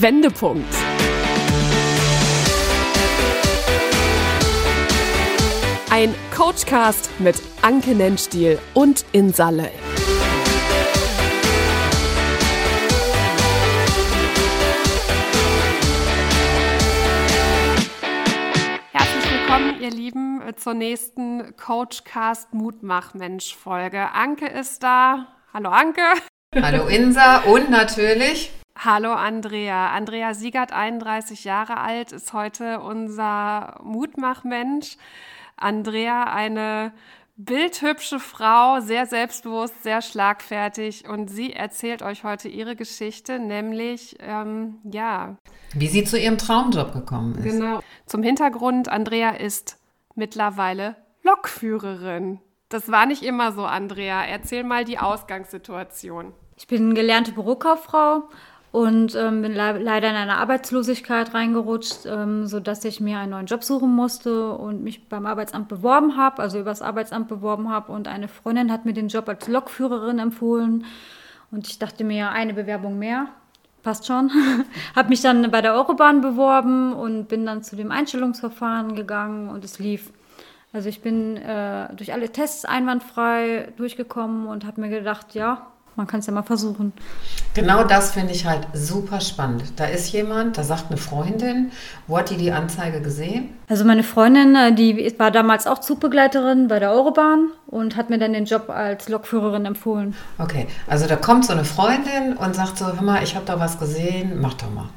Wendepunkt. Ein Coachcast mit Anke Nennstiel und Insa Löll. Herzlich willkommen, ihr Lieben, zur nächsten Coachcast Mutmach-Mensch Folge. Anke ist da. Hallo Anke. Hallo Insa und natürlich Hallo Andrea. Andrea Siegert, 31 Jahre alt, ist heute unser Mutmachmensch. Andrea, eine bildhübsche Frau, sehr selbstbewusst, sehr schlagfertig und sie erzählt euch heute ihre Geschichte, nämlich, ähm, ja. Wie sie zu ihrem Traumjob gekommen ist. Genau. Zum Hintergrund, Andrea ist mittlerweile Lokführerin. Das war nicht immer so, Andrea. Erzähl mal die Ausgangssituation. Ich bin gelernte Bürokauffrau und ähm, bin le leider in eine Arbeitslosigkeit reingerutscht, ähm, sodass ich mir einen neuen Job suchen musste und mich beim Arbeitsamt beworben habe, also übers Arbeitsamt beworben habe. Und eine Freundin hat mir den Job als Lokführerin empfohlen. Und ich dachte mir, eine Bewerbung mehr, passt schon. habe mich dann bei der Eurobahn beworben und bin dann zu dem Einstellungsverfahren gegangen und es lief. Also ich bin äh, durch alle Tests einwandfrei durchgekommen und habe mir gedacht, ja, man kann es ja mal versuchen. Genau das finde ich halt super spannend. Da ist jemand, da sagt eine Freundin, wo hat die die Anzeige gesehen? Also meine Freundin, äh, die war damals auch Zugbegleiterin bei der Eurobahn und hat mir dann den Job als Lokführerin empfohlen. Okay, also da kommt so eine Freundin und sagt so, hör mal, ich habe da was gesehen, mach doch mal.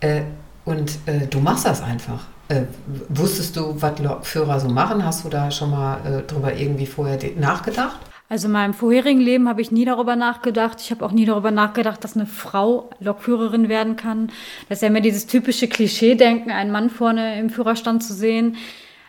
Äh, und äh, du machst das einfach. Äh, wusstest du, was Lokführer so machen? Hast du da schon mal äh, drüber irgendwie vorher nachgedacht? Also in meinem vorherigen Leben habe ich nie darüber nachgedacht. Ich habe auch nie darüber nachgedacht, dass eine Frau Lokführerin werden kann. Das ist ja immer dieses typische Klischee-Denken, einen Mann vorne im Führerstand zu sehen.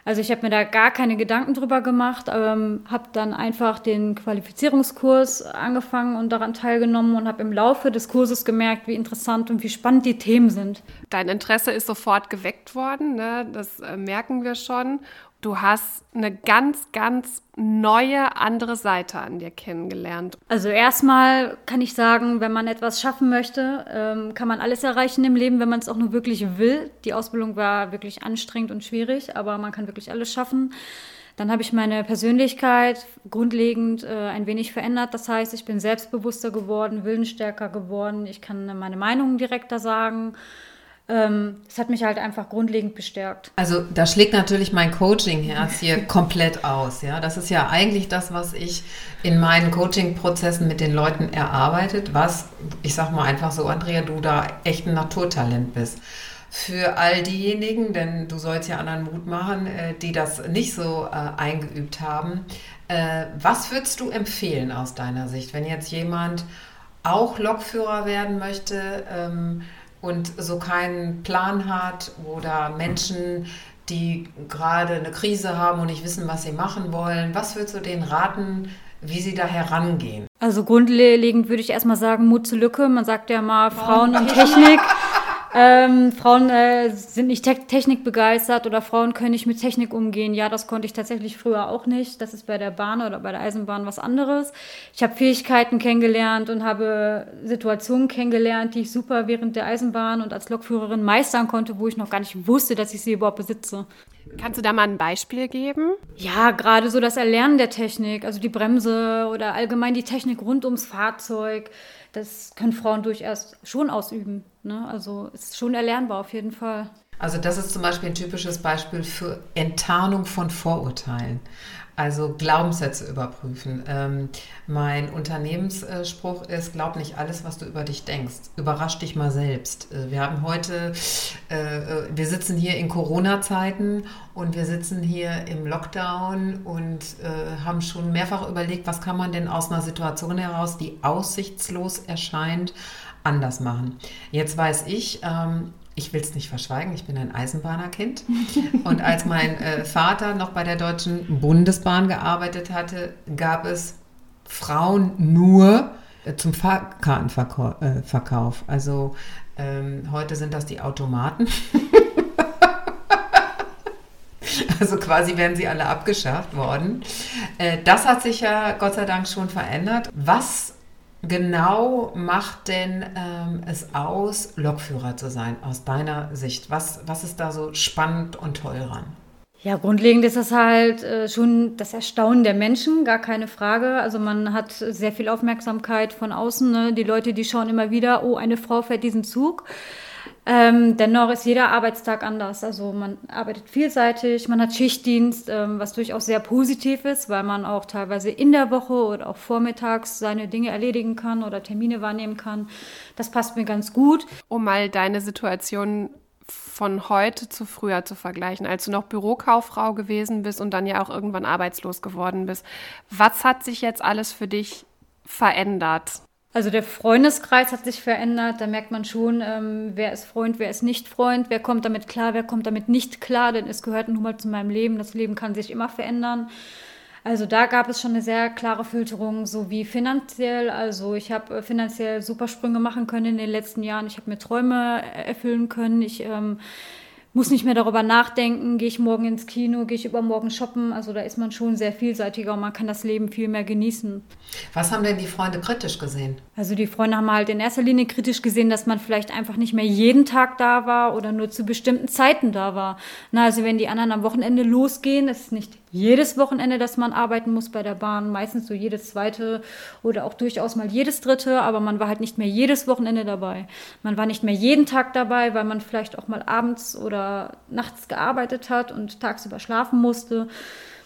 Also ich habe mir da gar keine Gedanken drüber gemacht, ähm, habe dann einfach den Qualifizierungskurs angefangen und daran teilgenommen und habe im Laufe des Kurses gemerkt, wie interessant und wie spannend die Themen sind. Dein Interesse ist sofort geweckt worden, ne? das äh, merken wir schon. Du hast eine ganz, ganz neue, andere Seite an dir kennengelernt. Also erstmal kann ich sagen, wenn man etwas schaffen möchte, ähm, kann man alles erreichen im Leben, wenn man es auch nur wirklich will. Die Ausbildung war wirklich anstrengend und schwierig, aber man kann wirklich alles schaffen. Dann habe ich meine Persönlichkeit grundlegend äh, ein wenig verändert. Das heißt, ich bin selbstbewusster geworden, willensstärker geworden. Ich kann meine Meinung direkter sagen ähm, es hat mich halt einfach grundlegend bestärkt. Also da schlägt natürlich mein Coaching-Herz hier komplett aus. Ja, das ist ja eigentlich das, was ich in meinen Coaching-Prozessen mit den Leuten erarbeitet, was ich sag mal einfach so, Andrea, du da echt ein Naturtalent bist. Für all diejenigen, denn du sollst ja anderen Mut machen, äh, die das nicht so äh, eingeübt haben. Äh, was würdest du empfehlen aus deiner Sicht, wenn jetzt jemand auch Lokführer werden möchte? Und so keinen Plan hat oder Menschen, die gerade eine Krise haben und nicht wissen, was sie machen wollen. Was würdest du denen raten, wie sie da herangehen? Also grundlegend würde ich erstmal sagen, Mut zur Lücke. Man sagt ja mal Frauen und Technik. Ähm, Frauen äh, sind nicht te technikbegeistert oder Frauen können nicht mit Technik umgehen. Ja, das konnte ich tatsächlich früher auch nicht. Das ist bei der Bahn oder bei der Eisenbahn was anderes. Ich habe Fähigkeiten kennengelernt und habe Situationen kennengelernt, die ich super während der Eisenbahn und als Lokführerin meistern konnte, wo ich noch gar nicht wusste, dass ich sie überhaupt besitze. Kannst du da mal ein Beispiel geben? Ja, gerade so das Erlernen der Technik, also die Bremse oder allgemein die Technik rund ums Fahrzeug das können Frauen durchaus schon ausüben. Ne? Also ist schon erlernbar auf jeden Fall. Also das ist zum Beispiel ein typisches Beispiel für Enttarnung von Vorurteilen. Also Glaubenssätze überprüfen. Ähm, mein Unternehmensspruch ist, glaub nicht alles, was du über dich denkst. Überrasch dich mal selbst. Äh, wir haben heute, äh, äh, wir sitzen hier in Corona-Zeiten und wir sitzen hier im Lockdown und äh, haben schon mehrfach überlegt, was kann man denn aus einer Situation heraus, die aussichtslos erscheint, anders machen. Jetzt weiß ich, ähm, ich will es nicht verschweigen, ich bin ein Eisenbahnerkind. Und als mein äh, Vater noch bei der Deutschen Bundesbahn gearbeitet hatte, gab es Frauen nur äh, zum Fahrkartenverkauf. Äh, also ähm, heute sind das die Automaten. Also quasi werden sie alle abgeschafft worden. Äh, das hat sich ja Gott sei Dank schon verändert. Was genau macht denn ähm, es aus, Lokführer zu sein, aus deiner Sicht? Was, was ist da so spannend und toll dran? Ja, grundlegend ist das halt äh, schon das Erstaunen der Menschen, gar keine Frage. Also man hat sehr viel Aufmerksamkeit von außen. Ne? Die Leute, die schauen immer wieder, oh, eine Frau fährt diesen Zug. Ähm, dennoch ist jeder Arbeitstag anders. Also man arbeitet vielseitig, man hat Schichtdienst, ähm, was durchaus sehr positiv ist, weil man auch teilweise in der Woche oder auch vormittags seine Dinge erledigen kann oder Termine wahrnehmen kann. Das passt mir ganz gut. Um mal deine Situation von heute zu früher zu vergleichen, als du noch Bürokauffrau gewesen bist und dann ja auch irgendwann arbeitslos geworden bist. Was hat sich jetzt alles für dich verändert? Also der Freundeskreis hat sich verändert. Da merkt man schon, ähm, wer ist Freund, wer ist nicht Freund, wer kommt damit klar, wer kommt damit nicht klar, denn es gehört nun mal zu meinem Leben. Das Leben kann sich immer verändern. Also da gab es schon eine sehr klare Filterung, so wie finanziell. Also ich habe äh, finanziell super Sprünge machen können in den letzten Jahren. Ich habe mir Träume erfüllen können. Ich ähm, muss nicht mehr darüber nachdenken, gehe ich morgen ins Kino, gehe ich übermorgen shoppen. Also da ist man schon sehr vielseitiger und man kann das Leben viel mehr genießen. Was haben denn die Freunde kritisch gesehen? Also die Freunde haben halt in erster Linie kritisch gesehen, dass man vielleicht einfach nicht mehr jeden Tag da war oder nur zu bestimmten Zeiten da war. Na, also wenn die anderen am Wochenende losgehen, ist nicht jedes Wochenende, dass man arbeiten muss bei der Bahn, meistens so jedes zweite oder auch durchaus mal jedes dritte, aber man war halt nicht mehr jedes Wochenende dabei. Man war nicht mehr jeden Tag dabei, weil man vielleicht auch mal abends oder nachts gearbeitet hat und tagsüber schlafen musste.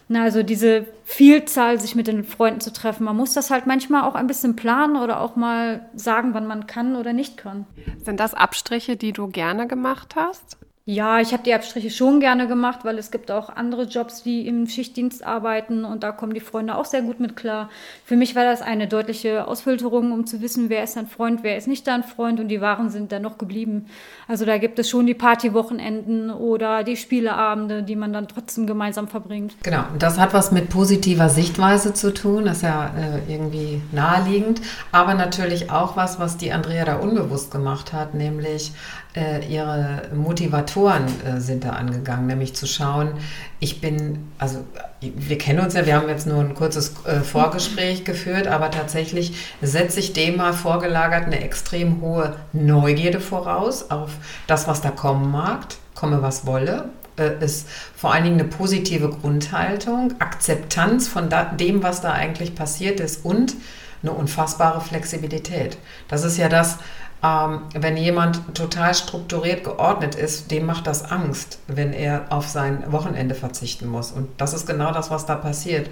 Na, also diese Vielzahl, sich mit den Freunden zu treffen, man muss das halt manchmal auch ein bisschen planen oder auch mal sagen, wann man kann oder nicht kann. Sind das Abstriche, die du gerne gemacht hast? Ja, ich habe die Abstriche schon gerne gemacht, weil es gibt auch andere Jobs, die im Schichtdienst arbeiten und da kommen die Freunde auch sehr gut mit klar. Für mich war das eine deutliche Ausfilterung, um zu wissen, wer ist dein Freund, wer ist nicht dein Freund und die Waren sind dann noch geblieben. Also da gibt es schon die Partywochenenden oder die Spieleabende, die man dann trotzdem gemeinsam verbringt. Genau, das hat was mit positiver Sichtweise zu tun, das ist ja äh, irgendwie naheliegend, aber natürlich auch was, was die Andrea da unbewusst gemacht hat, nämlich äh, ihre Motivatoren äh, sind da angegangen, nämlich zu schauen, ich bin, also wir kennen uns ja, wir haben jetzt nur ein kurzes äh, Vorgespräch geführt, aber tatsächlich setze ich dem mal vorgelagert eine extrem hohe Neugierde voraus auf das, was da kommen mag, komme was wolle, äh, ist vor allen Dingen eine positive Grundhaltung, Akzeptanz von da, dem, was da eigentlich passiert ist und eine unfassbare Flexibilität. Das ist ja das, ähm, wenn jemand total strukturiert geordnet ist, dem macht das Angst, wenn er auf sein Wochenende verzichten muss. Und das ist genau das, was da passiert.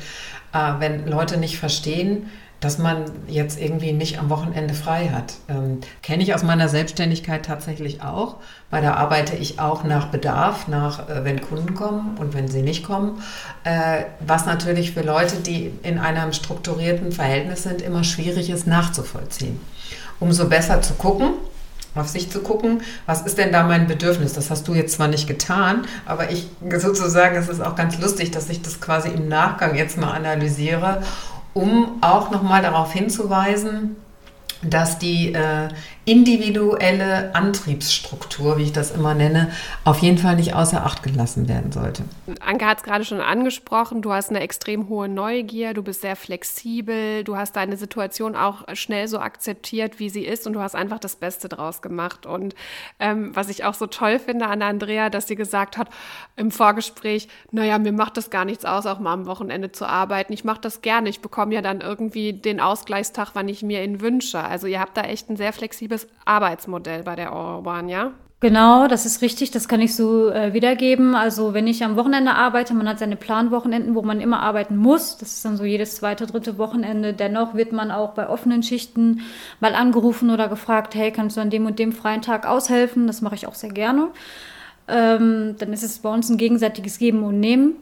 Äh, wenn Leute nicht verstehen, dass man jetzt irgendwie nicht am Wochenende frei hat. Ähm, Kenne ich aus meiner Selbstständigkeit tatsächlich auch. Weil da arbeite ich auch nach Bedarf, nach äh, wenn Kunden kommen und wenn sie nicht kommen. Äh, was natürlich für Leute, die in einem strukturierten Verhältnis sind, immer schwierig ist nachzuvollziehen umso besser zu gucken, auf sich zu gucken, was ist denn da mein Bedürfnis? Das hast du jetzt zwar nicht getan, aber ich sozusagen, es ist auch ganz lustig, dass ich das quasi im Nachgang jetzt mal analysiere, um auch nochmal darauf hinzuweisen, dass die äh, individuelle Antriebsstruktur, wie ich das immer nenne, auf jeden Fall nicht außer Acht gelassen werden sollte. Anke hat es gerade schon angesprochen, du hast eine extrem hohe Neugier, du bist sehr flexibel, du hast deine Situation auch schnell so akzeptiert, wie sie ist und du hast einfach das Beste draus gemacht. Und ähm, was ich auch so toll finde an Andrea, dass sie gesagt hat im Vorgespräch, naja, mir macht das gar nichts aus, auch mal am Wochenende zu arbeiten. Ich mache das gerne, ich bekomme ja dann irgendwie den Ausgleichstag, wann ich mir ihn wünsche. Also ihr habt da echt ein sehr flexibles Arbeitsmodell bei der Eurobahn, ja? Genau, das ist richtig, das kann ich so äh, wiedergeben. Also wenn ich am Wochenende arbeite, man hat seine Planwochenenden, wo man immer arbeiten muss. Das ist dann so jedes zweite, dritte Wochenende. Dennoch wird man auch bei offenen Schichten mal angerufen oder gefragt, hey, kannst du an dem und dem freien Tag aushelfen? Das mache ich auch sehr gerne. Ähm, dann ist es bei uns ein gegenseitiges Geben und Nehmen.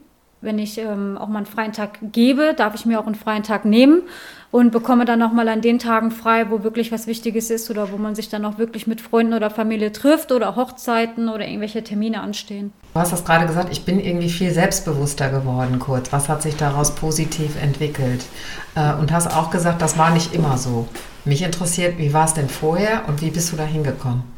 Wenn ich ähm, auch mal einen freien Tag gebe, darf ich mir auch einen freien Tag nehmen und bekomme dann nochmal an den Tagen frei, wo wirklich was Wichtiges ist oder wo man sich dann auch wirklich mit Freunden oder Familie trifft oder Hochzeiten oder irgendwelche Termine anstehen. Du hast das gerade gesagt, ich bin irgendwie viel selbstbewusster geworden, kurz. Was hat sich daraus positiv entwickelt? Äh, und hast auch gesagt, das war nicht immer so. Mich interessiert, wie war es denn vorher und wie bist du da hingekommen?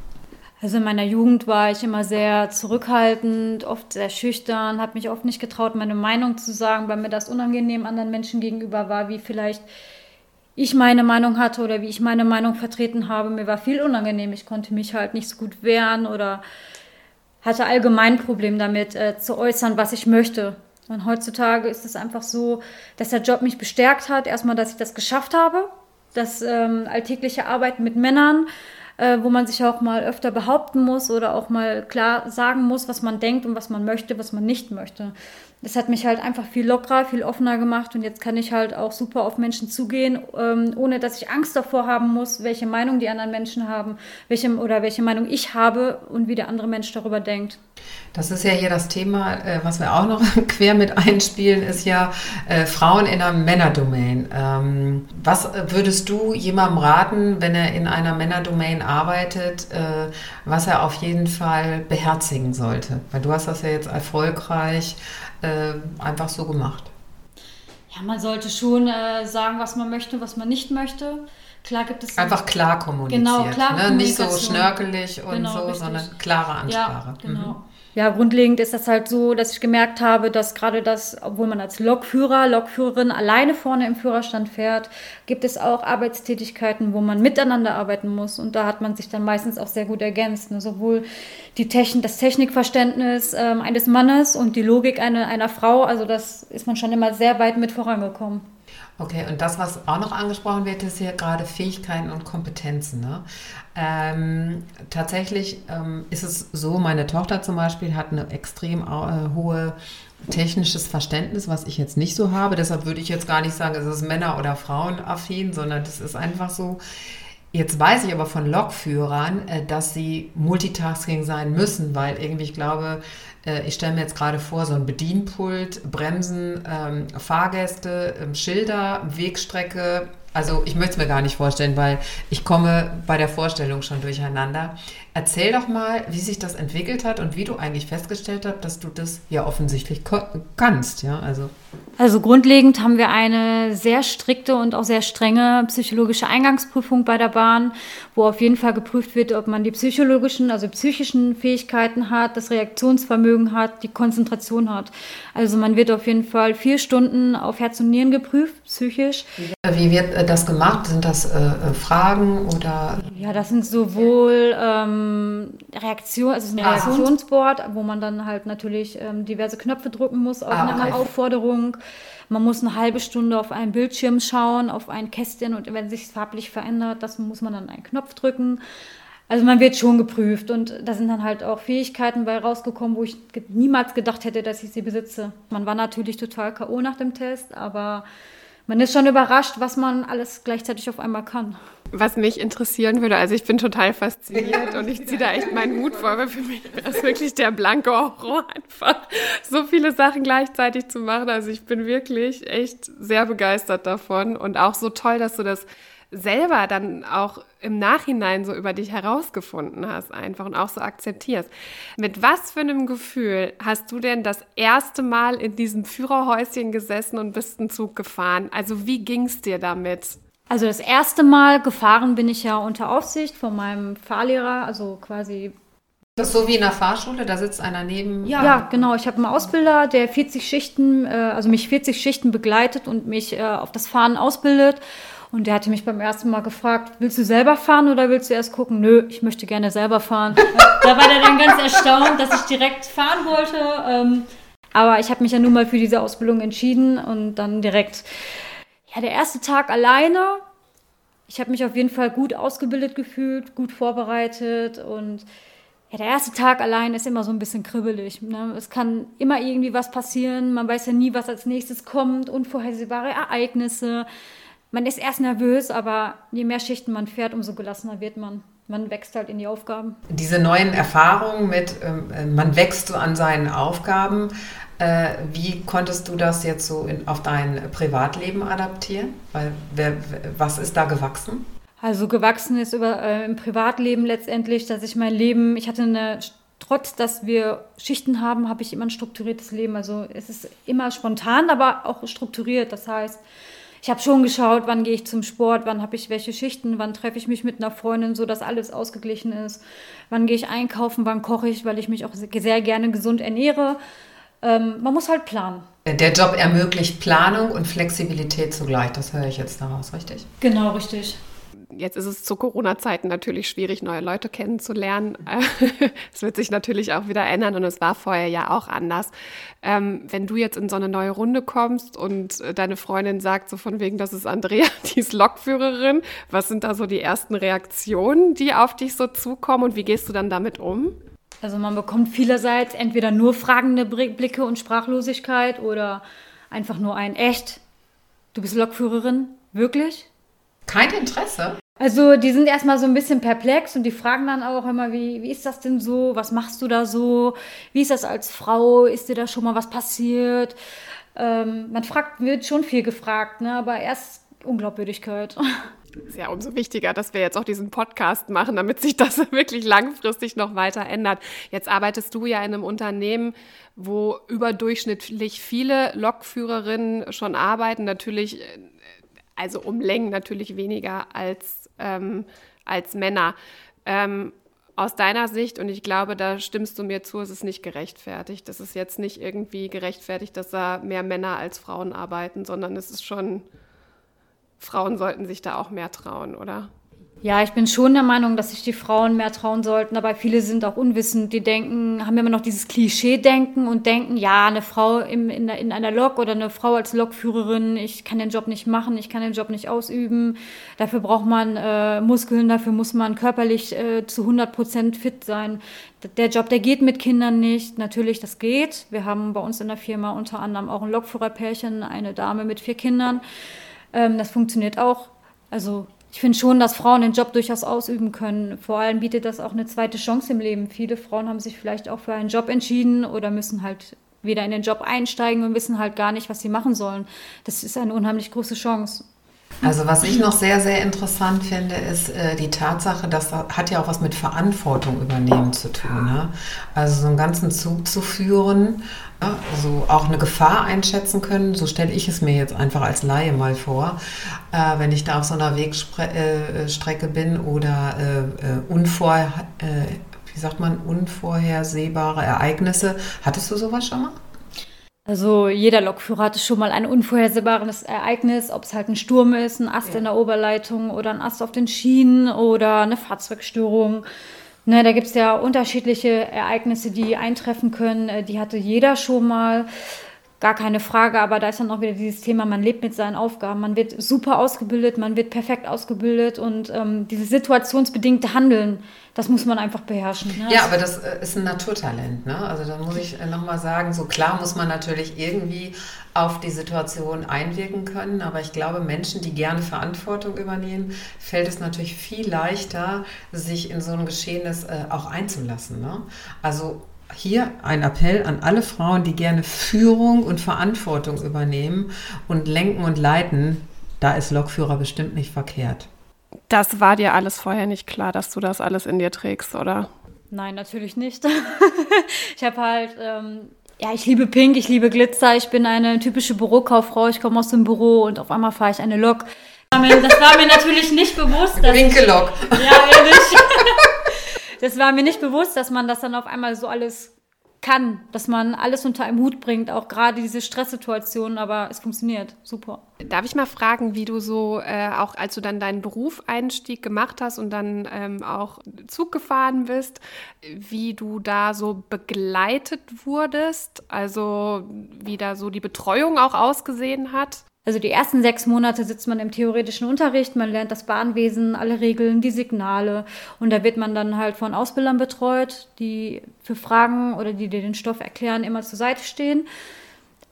Also in meiner Jugend war ich immer sehr zurückhaltend, oft sehr schüchtern, habe mich oft nicht getraut, meine Meinung zu sagen, weil mir das unangenehm anderen Menschen gegenüber war, wie vielleicht ich meine Meinung hatte oder wie ich meine Meinung vertreten habe. Mir war viel unangenehm. Ich konnte mich halt nicht so gut wehren oder hatte allgemein Problem damit äh, zu äußern, was ich möchte. Und heutzutage ist es einfach so, dass der Job mich bestärkt hat. Erstmal, dass ich das geschafft habe, das ähm, alltägliche Arbeiten mit Männern, äh, wo man sich auch mal öfter behaupten muss oder auch mal klar sagen muss, was man denkt und was man möchte, was man nicht möchte das hat mich halt einfach viel lockerer, viel offener gemacht und jetzt kann ich halt auch super auf Menschen zugehen, ähm, ohne dass ich Angst davor haben muss, welche Meinung die anderen Menschen haben, welche oder welche Meinung ich habe und wie der andere Mensch darüber denkt. Das ist ja hier das Thema, äh, was wir auch noch quer mit einspielen, ist ja äh, Frauen in einer Männerdomain. Ähm, was würdest du jemandem raten, wenn er in einer Männerdomain arbeitet, äh, was er auf jeden Fall beherzigen sollte? Weil du hast das ja jetzt erfolgreich äh, einfach so gemacht. Ja, man sollte schon äh, sagen, was man möchte, was man nicht möchte. Klar gibt es einfach klar kommuniziert, genau, klar ne? nicht so schnörkelig und genau, so, richtig. sondern klare Ansprache. Ja, genau. Mhm ja, grundlegend ist das halt so, dass ich gemerkt habe, dass gerade das, obwohl man als Lokführer, Lokführerin alleine vorne im Führerstand fährt, gibt es auch Arbeitstätigkeiten, wo man miteinander arbeiten muss. Und da hat man sich dann meistens auch sehr gut ergänzt. Ne? Sowohl die Technik, das Technikverständnis ähm, eines Mannes und die Logik einer, einer Frau, also das ist man schon immer sehr weit mit vorangekommen. Okay, und das, was auch noch angesprochen wird, ist hier gerade Fähigkeiten und Kompetenzen. Ne? Ähm, tatsächlich ähm, ist es so, meine Tochter zum Beispiel hat eine extrem äh, hohe technisches Verständnis, was ich jetzt nicht so habe. Deshalb würde ich jetzt gar nicht sagen, es ist Männer- oder Frauenaffin, sondern das ist einfach so. Jetzt weiß ich aber von Lokführern, äh, dass sie Multitasking sein müssen, weil irgendwie, ich glaube, äh, ich stelle mir jetzt gerade vor, so ein Bedienpult, Bremsen, ähm, Fahrgäste, ähm, Schilder, Wegstrecke. Also ich möchte es mir gar nicht vorstellen, weil ich komme bei der Vorstellung schon durcheinander. Erzähl doch mal, wie sich das entwickelt hat und wie du eigentlich festgestellt hast, dass du das ja offensichtlich kannst. Ja, also. also grundlegend haben wir eine sehr strikte und auch sehr strenge psychologische Eingangsprüfung bei der Bahn, wo auf jeden Fall geprüft wird, ob man die psychologischen, also psychischen Fähigkeiten hat, das Reaktionsvermögen hat, die Konzentration hat. Also man wird auf jeden Fall vier Stunden auf Herz und Nieren geprüft, psychisch. Wie wird äh, das gemacht? Sind das äh, äh, Fragen oder? Ja, das sind sowohl ähm, ähm, Reaktion, also ein Reaktionsboard, wo man dann halt natürlich ähm, diverse Knöpfe drücken muss auf ah, eine Aufforderung. Man muss eine halbe Stunde auf einen Bildschirm schauen, auf ein Kästchen und wenn sich farblich verändert, das muss man dann einen Knopf drücken. Also man wird schon geprüft und da sind dann halt auch Fähigkeiten bei rausgekommen, wo ich niemals gedacht hätte, dass ich sie besitze. Man war natürlich total K.O. nach dem Test, aber man ist schon überrascht, was man alles gleichzeitig auf einmal kann. Was mich interessieren würde, also ich bin total fasziniert und ich ziehe da echt meinen Hut vor, weil für mich es wirklich der blanke Horror, einfach so viele Sachen gleichzeitig zu machen. Also ich bin wirklich echt sehr begeistert davon und auch so toll, dass du das selber dann auch im Nachhinein so über dich herausgefunden hast einfach und auch so akzeptierst. Mit was für einem Gefühl hast du denn das erste Mal in diesem Führerhäuschen gesessen und bist einen Zug gefahren? Also wie ging es dir damit? Also das erste Mal gefahren bin ich ja unter Aufsicht von meinem Fahrlehrer, also quasi. Das ist so wie in der Fahrschule, da sitzt einer neben. Ja, ja genau. Ich habe einen Ausbilder, der 40 Schichten, äh, also mich 40 Schichten begleitet und mich äh, auf das Fahren ausbildet. Und der hatte mich beim ersten Mal gefragt, willst du selber fahren oder willst du erst gucken? Nö, ich möchte gerne selber fahren. da war der dann ganz erstaunt, dass ich direkt fahren wollte. Ähm, aber ich habe mich ja nun mal für diese Ausbildung entschieden und dann direkt ja, der erste Tag alleine. Ich habe mich auf jeden Fall gut ausgebildet gefühlt, gut vorbereitet und ja, der erste Tag allein ist immer so ein bisschen kribbelig. Ne? Es kann immer irgendwie was passieren. Man weiß ja nie, was als nächstes kommt. Unvorhersehbare Ereignisse. Man ist erst nervös, aber je mehr Schichten man fährt, umso gelassener wird man. Man wächst halt in die Aufgaben. Diese neuen Erfahrungen mit, ähm, äh, man wächst so an seinen Aufgaben. Äh, wie konntest du das jetzt so in, auf dein Privatleben adaptieren? Weil, wer, was ist da gewachsen? Also gewachsen ist über, äh, im Privatleben letztendlich, dass ich mein Leben, ich hatte eine, trotz dass wir Schichten haben, habe ich immer ein strukturiertes Leben. Also es ist immer spontan, aber auch strukturiert. Das heißt, ich habe schon geschaut, wann gehe ich zum Sport, wann habe ich welche Schichten, wann treffe ich mich mit einer Freundin, so dass alles ausgeglichen ist. Wann gehe ich einkaufen, wann koche ich, weil ich mich auch sehr gerne gesund ernähre. Ähm, man muss halt planen. Der Job ermöglicht Planung und Flexibilität zugleich. Das höre ich jetzt daraus, richtig? Genau, richtig. Jetzt ist es zu Corona-Zeiten natürlich schwierig, neue Leute kennenzulernen. Es wird sich natürlich auch wieder ändern und es war vorher ja auch anders. Ähm, wenn du jetzt in so eine neue Runde kommst und äh, deine Freundin sagt so von wegen, das ist Andrea, die ist Lokführerin, was sind da so die ersten Reaktionen, die auf dich so zukommen und wie gehst du dann damit um? Also man bekommt vielerseits entweder nur fragende Blicke und Sprachlosigkeit oder einfach nur ein echt, du bist Lokführerin, wirklich? Kein Interesse? Also die sind erstmal so ein bisschen perplex und die fragen dann auch immer, wie, wie ist das denn so? Was machst du da so? Wie ist das als Frau? Ist dir da schon mal was passiert? Ähm, man fragt, wird schon viel gefragt, ne? aber erst Unglaubwürdigkeit. ist ja umso wichtiger, dass wir jetzt auch diesen Podcast machen, damit sich das wirklich langfristig noch weiter ändert. Jetzt arbeitest du ja in einem Unternehmen, wo überdurchschnittlich viele Lokführerinnen schon arbeiten. Natürlich, äh, also um Längen natürlich weniger als, ähm, als Männer. Ähm, aus deiner Sicht, und ich glaube, da stimmst du mir zu, ist es nicht gerechtfertigt. Es ist jetzt nicht irgendwie gerechtfertigt, dass da mehr Männer als Frauen arbeiten, sondern es ist schon Frauen sollten sich da auch mehr trauen, oder? Ja, ich bin schon der Meinung, dass sich die Frauen mehr trauen sollten, aber viele sind auch unwissend. Die denken, haben immer noch dieses Klischee-Denken und denken, ja, eine Frau im, in, in einer Lok oder eine Frau als Lokführerin, ich kann den Job nicht machen, ich kann den Job nicht ausüben. Dafür braucht man äh, Muskeln, dafür muss man körperlich äh, zu 100 Prozent fit sein. Der Job, der geht mit Kindern nicht. Natürlich, das geht. Wir haben bei uns in der Firma unter anderem auch ein Lokführerpärchen, eine Dame mit vier Kindern. Ähm, das funktioniert auch. Also ich finde schon, dass Frauen den Job durchaus ausüben können. Vor allem bietet das auch eine zweite Chance im Leben. Viele Frauen haben sich vielleicht auch für einen Job entschieden oder müssen halt wieder in den Job einsteigen und wissen halt gar nicht, was sie machen sollen. Das ist eine unheimlich große Chance. Also was ich noch sehr, sehr interessant finde, ist äh, die Tatsache, dass das hat ja auch was mit Verantwortung übernehmen zu tun. Ne? Also so einen ganzen Zug zu führen, ja, also auch eine Gefahr einschätzen können, so stelle ich es mir jetzt einfach als Laie mal vor, äh, wenn ich da auf so einer Wegstrecke äh, bin oder äh, äh, unvor, äh, wie sagt man, unvorhersehbare Ereignisse. Hattest du sowas schon mal? Also jeder Lokführer hatte schon mal ein unvorhersehbares Ereignis, ob es halt ein Sturm ist, ein Ast ja. in der Oberleitung oder ein Ast auf den Schienen oder eine Fahrzeugstörung. Ne, da gibt es ja unterschiedliche Ereignisse, die eintreffen können. Äh, die hatte jeder schon mal. Gar keine Frage, aber da ist dann auch wieder dieses Thema, man lebt mit seinen Aufgaben, man wird super ausgebildet, man wird perfekt ausgebildet und ähm, dieses situationsbedingte Handeln, das muss man einfach beherrschen. Ne? Ja, aber das äh, ist ein Naturtalent. Ne? Also da muss ich äh, nochmal sagen, so klar muss man natürlich irgendwie auf die Situation einwirken können, aber ich glaube, Menschen, die gerne Verantwortung übernehmen, fällt es natürlich viel leichter, sich in so ein Geschehnis äh, auch einzulassen. Ne? Also hier ein Appell an alle Frauen, die gerne Führung und Verantwortung übernehmen und lenken und leiten. Da ist Lokführer bestimmt nicht verkehrt. Das war dir alles vorher nicht klar, dass du das alles in dir trägst, oder? Nein, natürlich nicht. ich habe halt, ähm, ja, ich liebe Pink, ich liebe Glitzer, ich bin eine typische Bürokauffrau, ich komme aus dem Büro und auf einmal fahre ich eine Lok. Das war mir natürlich nicht bewusst. Pinke Lok. Ja, ehrlich. das war mir nicht bewusst, dass man das dann auf einmal so alles kann, dass man alles unter einem Hut bringt, auch gerade diese Stresssituationen, aber es funktioniert super. Darf ich mal fragen, wie du so, äh, auch als du dann deinen Berufseinstieg gemacht hast und dann ähm, auch Zug gefahren bist, wie du da so begleitet wurdest, also wie da so die Betreuung auch ausgesehen hat? Also die ersten sechs Monate sitzt man im theoretischen Unterricht, man lernt das Bahnwesen, alle Regeln, die Signale und da wird man dann halt von Ausbildern betreut, die für Fragen oder die dir den Stoff erklären, immer zur Seite stehen.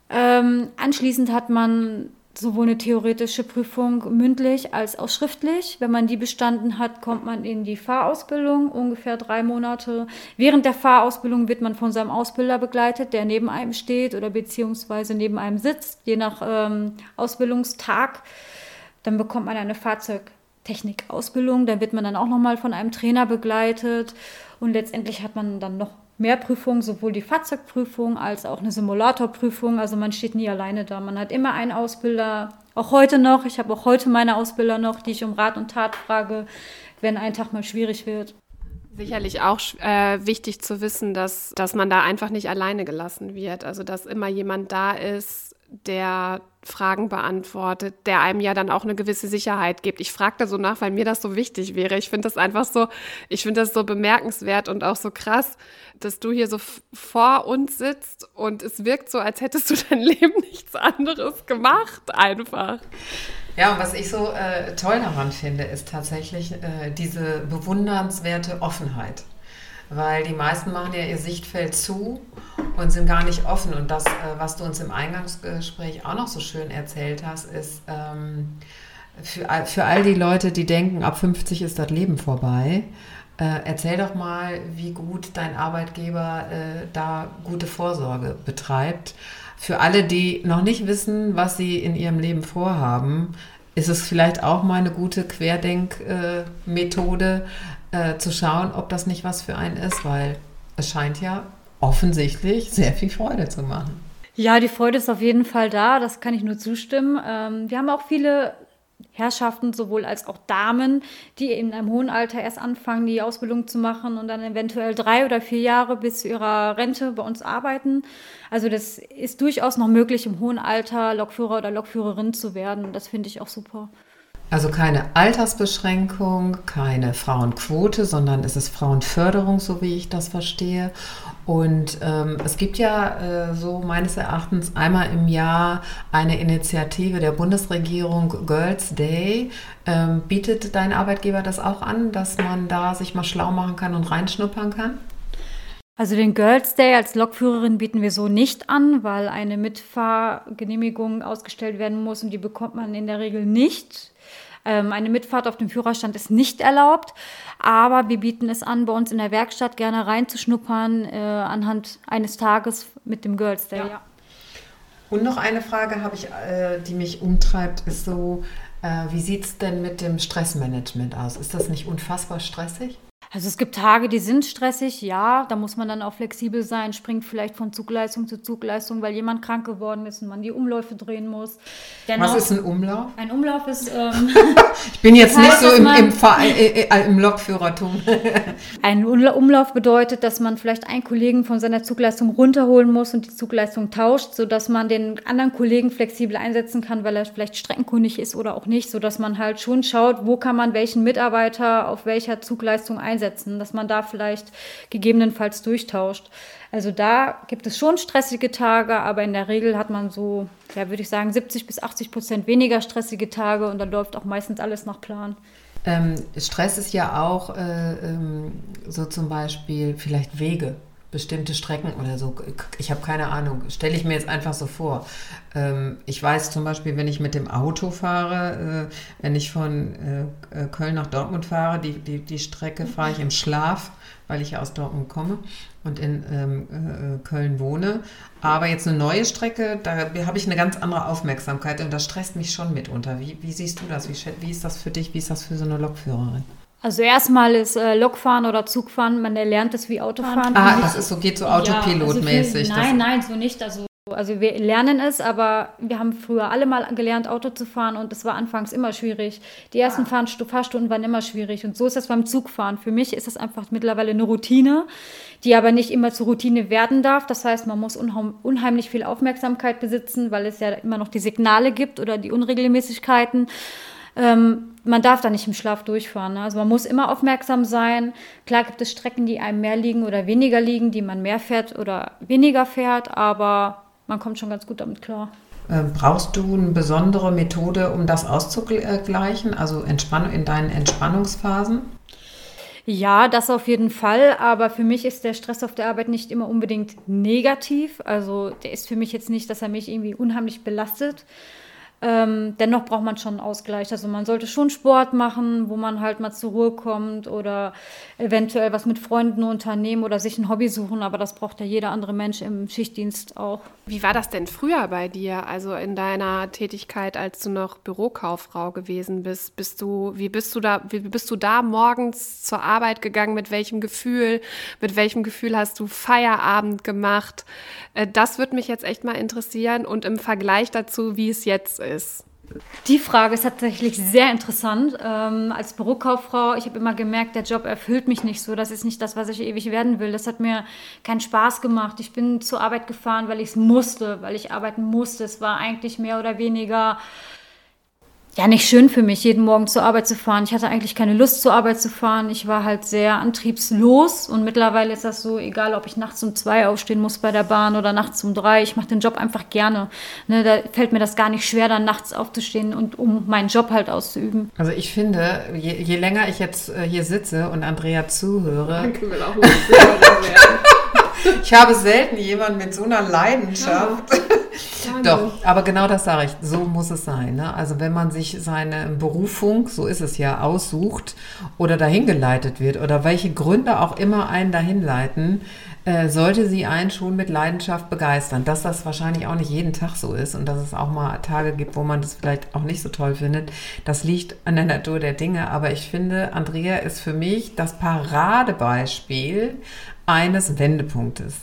Ähm, anschließend hat man sowohl eine theoretische Prüfung mündlich als auch schriftlich. Wenn man die bestanden hat, kommt man in die Fahrausbildung, ungefähr drei Monate. Während der Fahrausbildung wird man von seinem Ausbilder begleitet, der neben einem steht oder beziehungsweise neben einem sitzt, je nach ähm, Ausbildungstag. Dann bekommt man eine Fahrzeugtechnik-Ausbildung, da wird man dann auch nochmal von einem Trainer begleitet und letztendlich hat man dann noch mehr Prüfungen, sowohl die Fahrzeugprüfung als auch eine Simulatorprüfung. Also man steht nie alleine da. Man hat immer einen Ausbilder, auch heute noch. Ich habe auch heute meine Ausbilder noch, die ich um Rat und Tat frage, wenn ein Tag mal schwierig wird. Sicherlich auch äh, wichtig zu wissen, dass, dass man da einfach nicht alleine gelassen wird. Also dass immer jemand da ist, der Fragen beantwortet, der einem ja dann auch eine gewisse Sicherheit gibt. Ich frage da so nach, weil mir das so wichtig wäre. Ich finde das einfach so, ich finde das so bemerkenswert und auch so krass, dass du hier so vor uns sitzt und es wirkt so, als hättest du dein Leben nichts anderes gemacht, einfach. Ja, und was ich so äh, toll daran finde, ist tatsächlich äh, diese bewundernswerte Offenheit weil die meisten machen ja ihr Sichtfeld zu und sind gar nicht offen. Und das, äh, was du uns im Eingangsgespräch auch noch so schön erzählt hast, ist ähm, für, für all die Leute, die denken, ab 50 ist das Leben vorbei. Äh, erzähl doch mal, wie gut dein Arbeitgeber äh, da gute Vorsorge betreibt. Für alle, die noch nicht wissen, was sie in ihrem Leben vorhaben, ist es vielleicht auch mal eine gute Querdenkmethode, äh, zu schauen, ob das nicht was für einen ist, weil es scheint ja offensichtlich sehr viel Freude zu machen. Ja, die Freude ist auf jeden Fall da, das kann ich nur zustimmen. Ähm, wir haben auch viele Herrschaften, sowohl als auch Damen, die in einem hohen Alter erst anfangen, die Ausbildung zu machen und dann eventuell drei oder vier Jahre bis zu ihrer Rente bei uns arbeiten. Also das ist durchaus noch möglich, im hohen Alter Lokführer oder Lokführerin zu werden. Das finde ich auch super. Also keine Altersbeschränkung, keine Frauenquote, sondern es ist Frauenförderung, so wie ich das verstehe. Und ähm, es gibt ja äh, so meines Erachtens einmal im Jahr eine Initiative der Bundesregierung Girls Day. Ähm, bietet dein Arbeitgeber das auch an, dass man da sich mal schlau machen kann und reinschnuppern kann? Also den Girls Day als Lokführerin bieten wir so nicht an, weil eine Mitfahrgenehmigung ausgestellt werden muss und die bekommt man in der Regel nicht. Ähm, eine Mitfahrt auf dem Führerstand ist nicht erlaubt, aber wir bieten es an, bei uns in der Werkstatt gerne reinzuschnuppern äh, anhand eines Tages mit dem Girls Day. Ja. Ja. Und noch eine Frage habe ich, äh, die mich umtreibt, ist so, äh, wie sieht es denn mit dem Stressmanagement aus? Ist das nicht unfassbar stressig? Also es gibt Tage, die sind stressig, ja, da muss man dann auch flexibel sein, springt vielleicht von Zugleistung zu Zugleistung, weil jemand krank geworden ist und man die Umläufe drehen muss. Dennoch, Was ist ein Umlauf? Ein Umlauf ist... Ähm, ich bin jetzt nicht so im, im, äh, äh, im Lokführertum. ein Umlauf bedeutet, dass man vielleicht einen Kollegen von seiner Zugleistung runterholen muss und die Zugleistung tauscht, sodass man den anderen Kollegen flexibel einsetzen kann, weil er vielleicht streckenkundig ist oder auch nicht, sodass man halt schon schaut, wo kann man welchen Mitarbeiter auf welcher Zugleistung einsetzen einsetzen, dass man da vielleicht gegebenenfalls durchtauscht. Also da gibt es schon stressige Tage, aber in der Regel hat man so, ja, würde ich sagen, 70 bis 80 Prozent weniger stressige Tage und dann läuft auch meistens alles nach Plan. Ähm, Stress ist ja auch äh, ähm, so zum Beispiel vielleicht Wege bestimmte Strecken oder so. Ich habe keine Ahnung. Stelle ich mir jetzt einfach so vor. Ähm, ich weiß zum Beispiel, wenn ich mit dem Auto fahre, äh, wenn ich von äh, äh, Köln nach Dortmund fahre, die, die, die Strecke fahre ich im Schlaf, weil ich ja aus Dortmund komme und in ähm, äh, Köln wohne. Aber jetzt eine neue Strecke, da habe ich eine ganz andere Aufmerksamkeit und das stresst mich schon mitunter. Wie, wie siehst du das? Wie, wie ist das für dich? Wie ist das für so eine Lokführerin? Also erstmal ist äh, Lokfahren oder Zugfahren, man erlernt es wie Autofahren. Ah, das ist so, geht so Autopilotmäßig. Ja, also nein, nein, so nicht. Also, also wir lernen es, aber wir haben früher alle mal gelernt, Auto zu fahren und es war anfangs immer schwierig. Die ersten ah. Fahrstunden waren immer schwierig und so ist das beim Zugfahren. Für mich ist das einfach mittlerweile eine Routine, die aber nicht immer zur Routine werden darf. Das heißt, man muss unheimlich viel Aufmerksamkeit besitzen, weil es ja immer noch die Signale gibt oder die Unregelmäßigkeiten. Ähm, man darf da nicht im Schlaf durchfahren. Ne? Also man muss immer aufmerksam sein. Klar gibt es Strecken, die einem mehr liegen oder weniger liegen, die man mehr fährt oder weniger fährt, aber man kommt schon ganz gut damit klar. Ähm, brauchst du eine besondere Methode, um das auszugleichen, also Entspann in deinen Entspannungsphasen? Ja, das auf jeden Fall. Aber für mich ist der Stress auf der Arbeit nicht immer unbedingt negativ. Also der ist für mich jetzt nicht, dass er mich irgendwie unheimlich belastet, ähm, dennoch braucht man schon einen Ausgleich. Also man sollte schon Sport machen, wo man halt mal zur Ruhe kommt oder eventuell was mit Freunden unternehmen oder sich ein Hobby suchen. Aber das braucht ja jeder andere Mensch im Schichtdienst auch. Wie war das denn früher bei dir? Also in deiner Tätigkeit, als du noch Bürokauffrau gewesen bist, bist du, wie bist du da, wie bist du da morgens zur Arbeit gegangen? Mit welchem Gefühl? Mit welchem Gefühl hast du Feierabend gemacht? Äh, das würde mich jetzt echt mal interessieren und im Vergleich dazu, wie es jetzt ist. Die Frage ist tatsächlich sehr interessant. Ähm, als Bürokauffrau, ich habe immer gemerkt, der Job erfüllt mich nicht so. Das ist nicht das, was ich ewig werden will. Das hat mir keinen Spaß gemacht. Ich bin zur Arbeit gefahren, weil ich es musste, weil ich arbeiten musste. Es war eigentlich mehr oder weniger ja nicht schön für mich, jeden Morgen zur Arbeit zu fahren. Ich hatte eigentlich keine Lust zur Arbeit zu fahren. Ich war halt sehr antriebslos und mittlerweile ist das so, egal ob ich nachts um zwei aufstehen muss bei der Bahn oder nachts um drei, ich mache den Job einfach gerne. Ne, da fällt mir das gar nicht schwer, dann nachts aufzustehen und um meinen Job halt auszuüben. Also ich finde, je, je länger ich jetzt äh, hier sitze und Andrea zuhöre, ich habe selten jemanden mit so einer Leidenschaft. Ja. Doch, aber genau das sage ich. So muss es sein. Ne? Also wenn man sich seine Berufung, so ist es ja, aussucht oder dahin geleitet wird oder welche Gründe auch immer einen dahin leiten, äh, sollte sie einen schon mit Leidenschaft begeistern. Dass das wahrscheinlich auch nicht jeden Tag so ist und dass es auch mal Tage gibt, wo man das vielleicht auch nicht so toll findet, das liegt an der Natur der Dinge. Aber ich finde, Andrea ist für mich das Paradebeispiel eines Wendepunktes.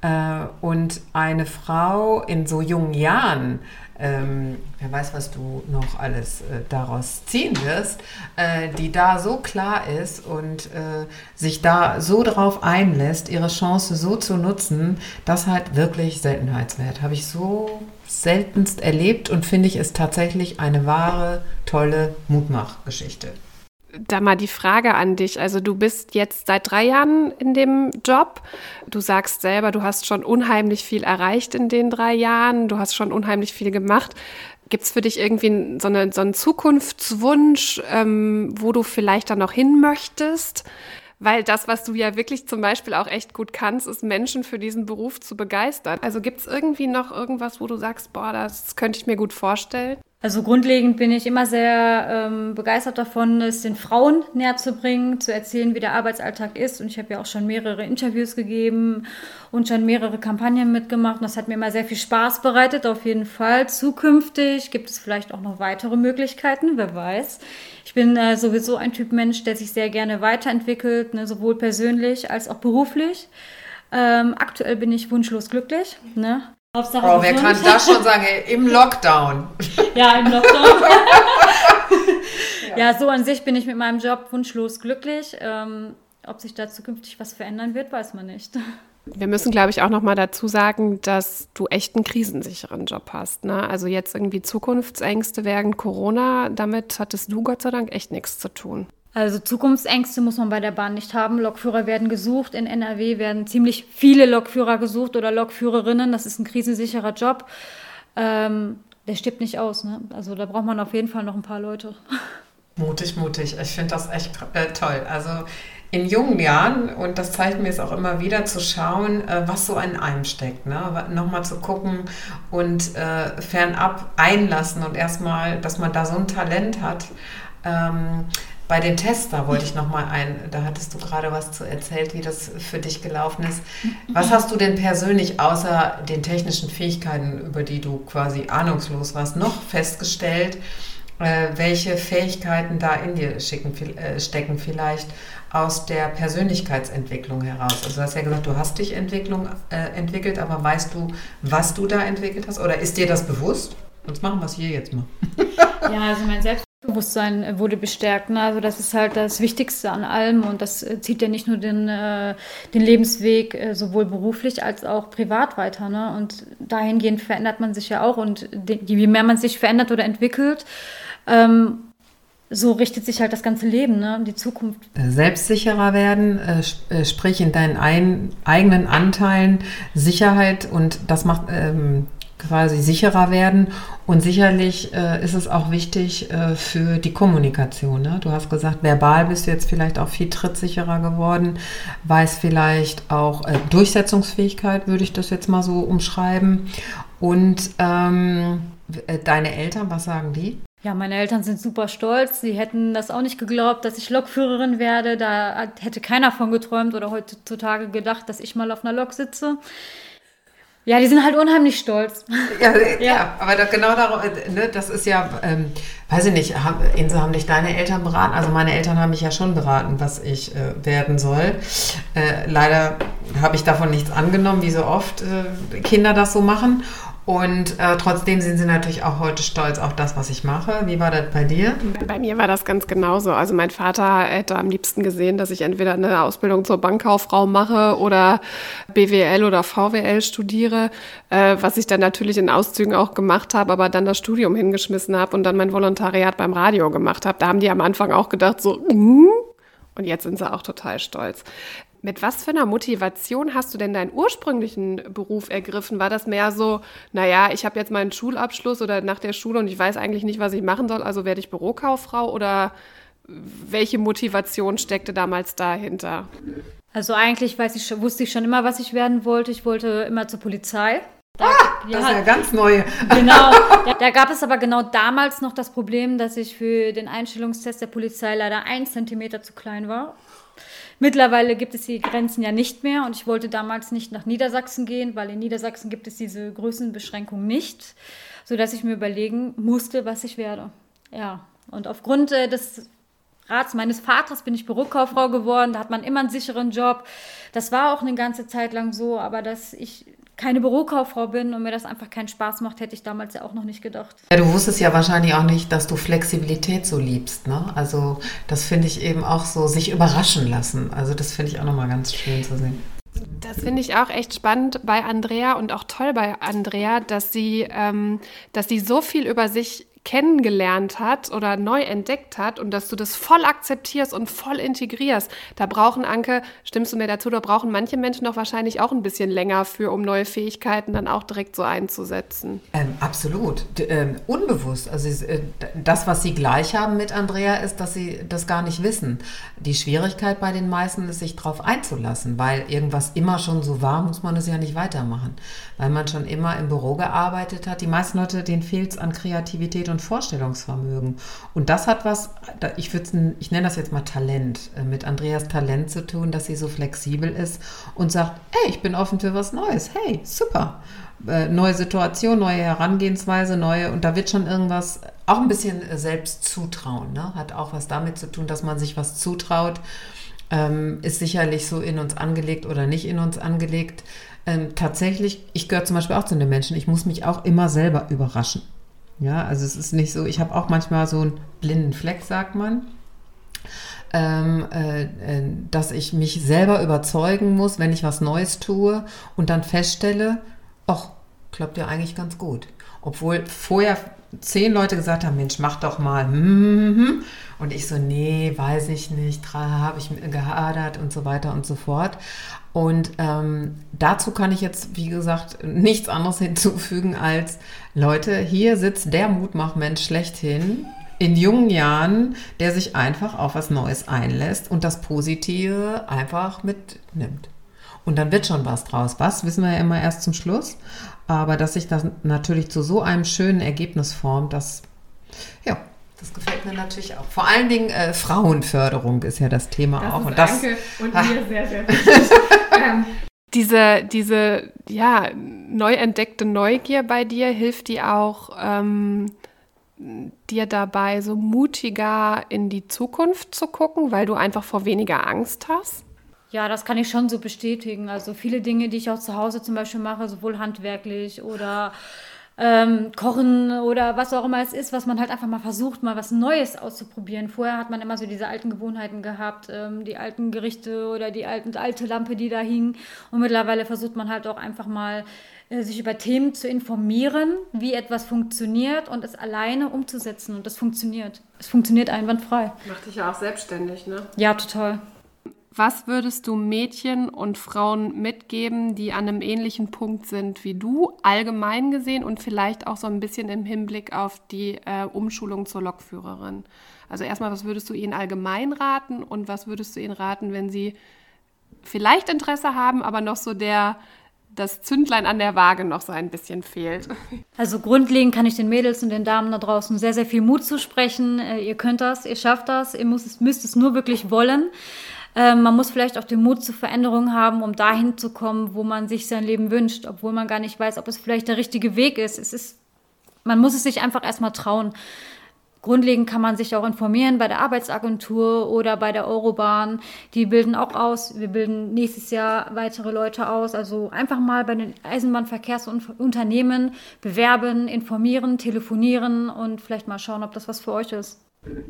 Äh, und eine Frau in so jungen Jahren, ähm, wer weiß, was du noch alles äh, daraus ziehen wirst, äh, die da so klar ist und äh, sich da so drauf einlässt, ihre Chance so zu nutzen, das halt wirklich Seltenheitswert. Habe ich so seltenst erlebt und finde ich es tatsächlich eine wahre, tolle Mutmachgeschichte da mal die Frage an dich. Also du bist jetzt seit drei Jahren in dem Job. Du sagst selber, du hast schon unheimlich viel erreicht in den drei Jahren. Du hast schon unheimlich viel gemacht. Gibt es für dich irgendwie so, eine, so einen Zukunftswunsch, ähm, wo du vielleicht dann noch hin möchtest? Weil das, was du ja wirklich zum Beispiel auch echt gut kannst, ist Menschen für diesen Beruf zu begeistern. Also gibt es irgendwie noch irgendwas, wo du sagst, boah, das könnte ich mir gut vorstellen? Also grundlegend bin ich immer sehr ähm, begeistert davon, es den Frauen näher zu bringen, zu erzählen, wie der Arbeitsalltag ist. Und ich habe ja auch schon mehrere Interviews gegeben und schon mehrere Kampagnen mitgemacht. Und das hat mir immer sehr viel Spaß bereitet, auf jeden Fall. Zukünftig gibt es vielleicht auch noch weitere Möglichkeiten, wer weiß. Ich bin äh, sowieso ein Typ Mensch, der sich sehr gerne weiterentwickelt, ne, sowohl persönlich als auch beruflich. Ähm, aktuell bin ich wunschlos glücklich. Ne? Hauptsache oh, wer kann das schon sagen? Ey, Im Lockdown. Ja, im Lockdown. ja. ja. so an sich bin ich mit meinem Job wunschlos glücklich. Ähm, ob sich da zukünftig was verändern wird, weiß man nicht. Wir müssen, glaube ich, auch noch mal dazu sagen, dass du echt einen krisensicheren Job hast. Ne? Also jetzt irgendwie Zukunftsängste während Corona, damit hattest du Gott sei Dank echt nichts zu tun. Also Zukunftsängste muss man bei der Bahn nicht haben. Lokführer werden gesucht. In NRW werden ziemlich viele Lokführer gesucht oder Lokführerinnen. Das ist ein krisensicherer Job. Ähm, der stirbt nicht aus. Ne? Also da braucht man auf jeden Fall noch ein paar Leute. Mutig, mutig. Ich finde das echt äh, toll. Also in jungen Jahren, und das zeigt mir es auch immer wieder, zu schauen, äh, was so in einem steckt. Ne? Nochmal zu gucken und äh, fernab einlassen und erstmal, dass man da so ein Talent hat. Ähm, bei den Tests, da wollte ich nochmal ein, da hattest du gerade was zu erzählt, wie das für dich gelaufen ist. Was hast du denn persönlich außer den technischen Fähigkeiten, über die du quasi ahnungslos warst, noch festgestellt? Äh, welche Fähigkeiten da in dir schicken, äh, stecken vielleicht aus der Persönlichkeitsentwicklung heraus? Also du hast ja gesagt, du hast dich Entwicklung, äh, entwickelt, aber weißt du, was du da entwickelt hast? Oder ist dir das bewusst? Sonst machen wir es hier jetzt mal. ja, also mein Selbst Bewusstsein wurde bestärkt. Ne? Also das ist halt das Wichtigste an allem und das äh, zieht ja nicht nur den, äh, den Lebensweg äh, sowohl beruflich als auch privat weiter. Ne? Und dahingehend verändert man sich ja auch und je mehr man sich verändert oder entwickelt, ähm, so richtet sich halt das ganze Leben, ne? die Zukunft. Selbstsicherer werden, äh, sprich in deinen ein, eigenen Anteilen Sicherheit und das macht ähm, quasi sicherer werden. Und sicherlich äh, ist es auch wichtig äh, für die Kommunikation. Ne? Du hast gesagt, verbal bist du jetzt vielleicht auch viel trittsicherer geworden, weiß vielleicht auch äh, Durchsetzungsfähigkeit, würde ich das jetzt mal so umschreiben. Und ähm, äh, deine Eltern, was sagen die? Ja, meine Eltern sind super stolz. Sie hätten das auch nicht geglaubt, dass ich Lokführerin werde. Da hätte keiner von geträumt oder heutzutage gedacht, dass ich mal auf einer Lok sitze. Ja, die sind halt unheimlich stolz. Ja, ja. ja aber da, genau darum, ne, das ist ja, ähm, weiß ich nicht, haben, Inse, haben dich deine Eltern beraten? Also meine Eltern haben mich ja schon beraten, was ich äh, werden soll. Äh, leider habe ich davon nichts angenommen, wie so oft äh, Kinder das so machen. Und äh, trotzdem sind sie natürlich auch heute stolz auf das, was ich mache. Wie war das bei dir? Bei mir war das ganz genauso. Also mein Vater hätte am liebsten gesehen, dass ich entweder eine Ausbildung zur Bankkauffrau mache oder BWL oder VWL studiere, äh, was ich dann natürlich in Auszügen auch gemacht habe, aber dann das Studium hingeschmissen habe und dann mein Volontariat beim Radio gemacht habe. Da haben die am Anfang auch gedacht so, mm? und jetzt sind sie auch total stolz. Mit was für einer Motivation hast du denn deinen ursprünglichen Beruf ergriffen? War das mehr so, naja, ich habe jetzt meinen Schulabschluss oder nach der Schule und ich weiß eigentlich nicht, was ich machen soll, also werde ich Bürokauffrau oder welche Motivation steckte damals dahinter? Also eigentlich weiß ich, wusste ich schon immer, was ich werden wollte. Ich wollte immer zur Polizei. Da, ah, das ist ja ganz neu. Genau. Da, da, gab es aber genau damals noch das Problem, dass ich für den Einstellungstest der Polizei leider ein Zentimeter zu klein war. Mittlerweile gibt es die Grenzen ja nicht mehr und ich wollte damals nicht nach Niedersachsen gehen, weil in Niedersachsen gibt es diese Größenbeschränkung nicht, sodass ich mir überlegen musste, was ich werde. Ja, und aufgrund äh, des Rats meines Vaters bin ich Bürokauffrau geworden. Da hat man immer einen sicheren Job. Das war auch eine ganze Zeit lang so, aber dass ich keine Bürokauffrau bin und mir das einfach keinen Spaß macht, hätte ich damals ja auch noch nicht gedacht. Ja, du wusstest ja wahrscheinlich auch nicht, dass du Flexibilität so liebst. Ne? Also das finde ich eben auch so, sich überraschen lassen. Also das finde ich auch nochmal ganz schön zu sehen. Das finde ich auch echt spannend bei Andrea und auch toll bei Andrea, dass sie, ähm, dass sie so viel über sich kennengelernt hat oder neu entdeckt hat und dass du das voll akzeptierst und voll integrierst. Da brauchen, Anke, stimmst du mir dazu, da brauchen manche Menschen doch wahrscheinlich auch ein bisschen länger für, um neue Fähigkeiten dann auch direkt so einzusetzen. Ähm, absolut. D ähm, unbewusst. Also äh, das, was sie gleich haben mit Andrea, ist, dass sie das gar nicht wissen. Die Schwierigkeit bei den meisten ist, sich darauf einzulassen, weil irgendwas immer schon so war, muss man es ja nicht weitermachen. Weil man schon immer im Büro gearbeitet hat. Die meisten Leute, denen fehlt es an Kreativität und Vorstellungsvermögen. Und das hat was, ich, ich nenne das jetzt mal Talent, äh, mit Andreas Talent zu tun, dass sie so flexibel ist und sagt, hey, ich bin offen für was Neues. Hey, super. Äh, neue Situation, neue Herangehensweise, neue, und da wird schon irgendwas, auch ein bisschen äh, selbst zutrauen, ne? hat auch was damit zu tun, dass man sich was zutraut, ähm, ist sicherlich so in uns angelegt oder nicht in uns angelegt. Ähm, tatsächlich, ich gehöre zum Beispiel auch zu den Menschen, ich muss mich auch immer selber überraschen. Ja, also es ist nicht so, ich habe auch manchmal so einen blinden Fleck, sagt man. Ähm, äh, äh, dass ich mich selber überzeugen muss, wenn ich was Neues tue und dann feststelle, ach, klappt ja eigentlich ganz gut. Obwohl vorher zehn Leute gesagt haben, Mensch, mach doch mal. Hm, hm, hm, und ich so, nee, weiß ich nicht, habe ich gehadert und so weiter und so fort. Und ähm, dazu kann ich jetzt, wie gesagt, nichts anderes hinzufügen als, Leute, hier sitzt der Mutmachmensch schlechthin in jungen Jahren, der sich einfach auf was Neues einlässt und das Positive einfach mitnimmt. Und dann wird schon was draus. Was, wissen wir ja immer erst zum Schluss. Aber dass sich das natürlich zu so einem schönen Ergebnis formt, das, ja, das gefällt mir natürlich auch. Vor allen Dingen äh, Frauenförderung ist ja das Thema das auch. Und das, danke und mir sehr, sehr wichtig. ähm, diese, diese ja, neu entdeckte Neugier bei dir, hilft die auch ähm, dir dabei, so mutiger in die Zukunft zu gucken, weil du einfach vor weniger Angst hast? Ja, das kann ich schon so bestätigen. Also viele Dinge, die ich auch zu Hause zum Beispiel mache, sowohl handwerklich oder ähm, Kochen oder was auch immer es ist, was man halt einfach mal versucht, mal was Neues auszuprobieren. Vorher hat man immer so diese alten Gewohnheiten gehabt, ähm, die alten Gerichte oder die alten, alte Lampe, die da hing. Und mittlerweile versucht man halt auch einfach mal äh, sich über Themen zu informieren, wie etwas funktioniert und es alleine umzusetzen. Und das funktioniert. Es funktioniert einwandfrei. Macht dich ja auch selbstständig, ne? Ja, total. Was würdest du Mädchen und Frauen mitgeben, die an einem ähnlichen Punkt sind wie du, allgemein gesehen und vielleicht auch so ein bisschen im Hinblick auf die äh, Umschulung zur Lokführerin? Also erstmal, was würdest du ihnen allgemein raten und was würdest du ihnen raten, wenn sie vielleicht Interesse haben, aber noch so der das Zündlein an der Waage noch so ein bisschen fehlt. Also grundlegend kann ich den Mädels und den Damen da draußen sehr, sehr viel Mut zusprechen. Äh, ihr könnt das, ihr schafft das, ihr müsst, müsst es nur wirklich wollen. Ähm, man muss vielleicht auch den Mut zur Veränderung haben, um dahin zu kommen, wo man sich sein Leben wünscht, obwohl man gar nicht weiß, ob es vielleicht der richtige Weg ist. Es ist, man muss es sich einfach erstmal trauen. grundlegend kann man sich auch informieren bei der Arbeitsagentur oder bei der Eurobahn. Die bilden auch aus. Wir bilden nächstes Jahr weitere Leute aus. Also einfach mal bei den Eisenbahnverkehrsunternehmen bewerben, informieren, telefonieren und vielleicht mal schauen, ob das was für euch ist.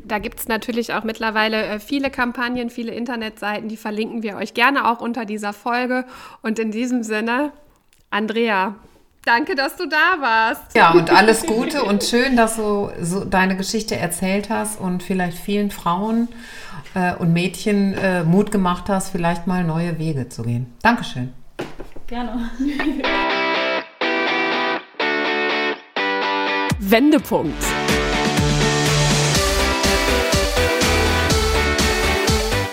Da gibt es natürlich auch mittlerweile äh, viele Kampagnen, viele Internetseiten, die verlinken wir euch gerne auch unter dieser Folge. Und in diesem Sinne, Andrea, danke, dass du da warst. Ja, und alles Gute und schön, dass du so deine Geschichte erzählt hast und vielleicht vielen Frauen äh, und Mädchen äh, Mut gemacht hast, vielleicht mal neue Wege zu gehen. Dankeschön. Gerne. Wendepunkt.